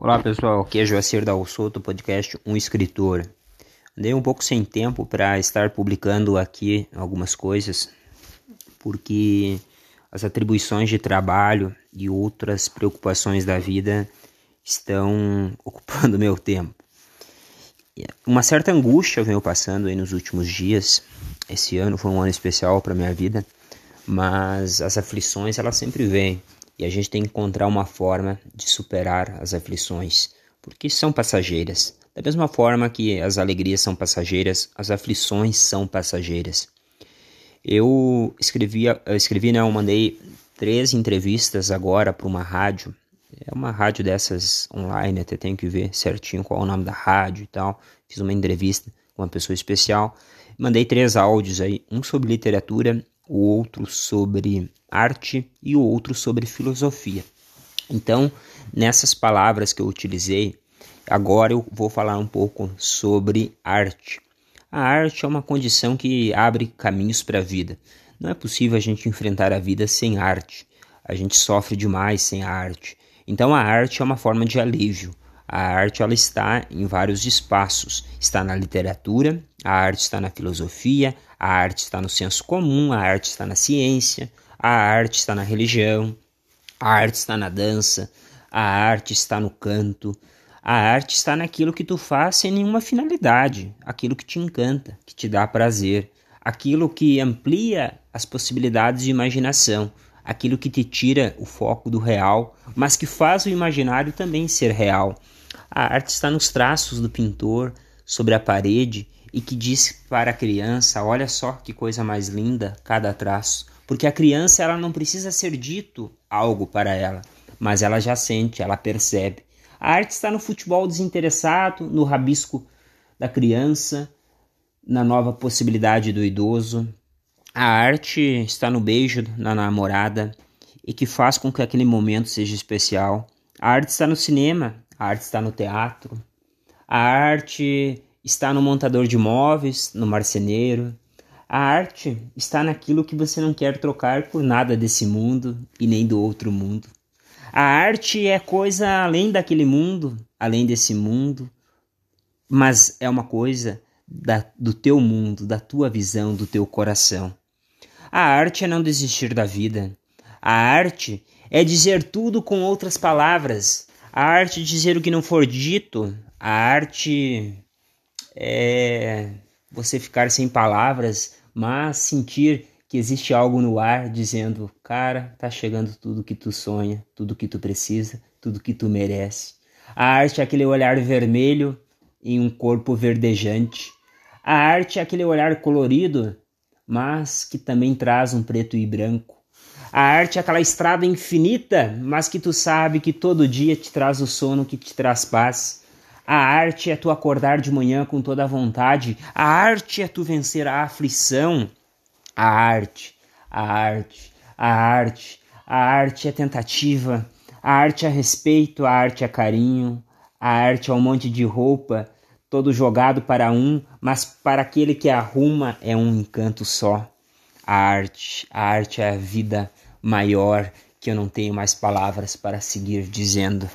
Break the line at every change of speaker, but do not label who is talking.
Olá pessoal, aqui é Joacir Dal Soto, podcast Um Escritor. Andei um pouco sem tempo para estar publicando aqui algumas coisas, porque as atribuições de trabalho e outras preocupações da vida estão ocupando meu tempo. Uma certa angústia veio passando aí nos últimos dias. Esse ano foi um ano especial para minha vida, mas as aflições elas sempre vêm e a gente tem que encontrar uma forma de superar as aflições, porque são passageiras. Da mesma forma que as alegrias são passageiras, as aflições são passageiras. Eu escrevi, eu escrevi, né, eu mandei três entrevistas agora para uma rádio. É uma rádio dessas online, até tenho que ver certinho qual é o nome da rádio e tal. Fiz uma entrevista com uma pessoa especial. Mandei três áudios aí, um sobre literatura, o outro sobre arte e o outro sobre filosofia. Então, nessas palavras que eu utilizei, agora eu vou falar um pouco sobre arte. A arte é uma condição que abre caminhos para a vida. Não é possível a gente enfrentar a vida sem arte. A gente sofre demais sem a arte. Então a arte é uma forma de alívio. A arte ela está em vários espaços. Está na literatura, a arte está na filosofia, a arte está no senso comum, a arte está na ciência, a arte está na religião, a arte está na dança, a arte está no canto, a arte está naquilo que tu faz sem nenhuma finalidade, aquilo que te encanta, que te dá prazer, aquilo que amplia as possibilidades de imaginação, aquilo que te tira o foco do real, mas que faz o imaginário também ser real. A arte está nos traços do pintor sobre a parede e que diz para a criança: olha só que coisa mais linda cada traço porque a criança ela não precisa ser dito algo para ela, mas ela já sente, ela percebe. A arte está no futebol desinteressado, no rabisco da criança, na nova possibilidade do idoso. A arte está no beijo na namorada e que faz com que aquele momento seja especial. A arte está no cinema, a arte está no teatro. A arte está no montador de móveis, no marceneiro, a arte está naquilo que você não quer trocar por nada desse mundo e nem do outro mundo. A arte é coisa além daquele mundo, além desse mundo, mas é uma coisa da, do teu mundo, da tua visão, do teu coração. A arte é não desistir da vida. A arte é dizer tudo com outras palavras. A arte é dizer o que não for dito. A arte é você ficar sem palavras, mas sentir que existe algo no ar dizendo: "Cara, tá chegando tudo que tu sonha, tudo que tu precisa, tudo que tu merece". A arte é aquele olhar vermelho em um corpo verdejante. A arte é aquele olhar colorido, mas que também traz um preto e branco. A arte é aquela estrada infinita, mas que tu sabe que todo dia te traz o sono que te traz paz. A arte é tu acordar de manhã com toda a vontade. A arte é tu vencer a aflição. A arte, a arte, a arte, a arte é tentativa. A arte é respeito, a arte é carinho. A arte é um monte de roupa, todo jogado para um, mas para aquele que arruma é um encanto só. A arte, a arte é a vida maior que eu não tenho mais palavras para seguir dizendo.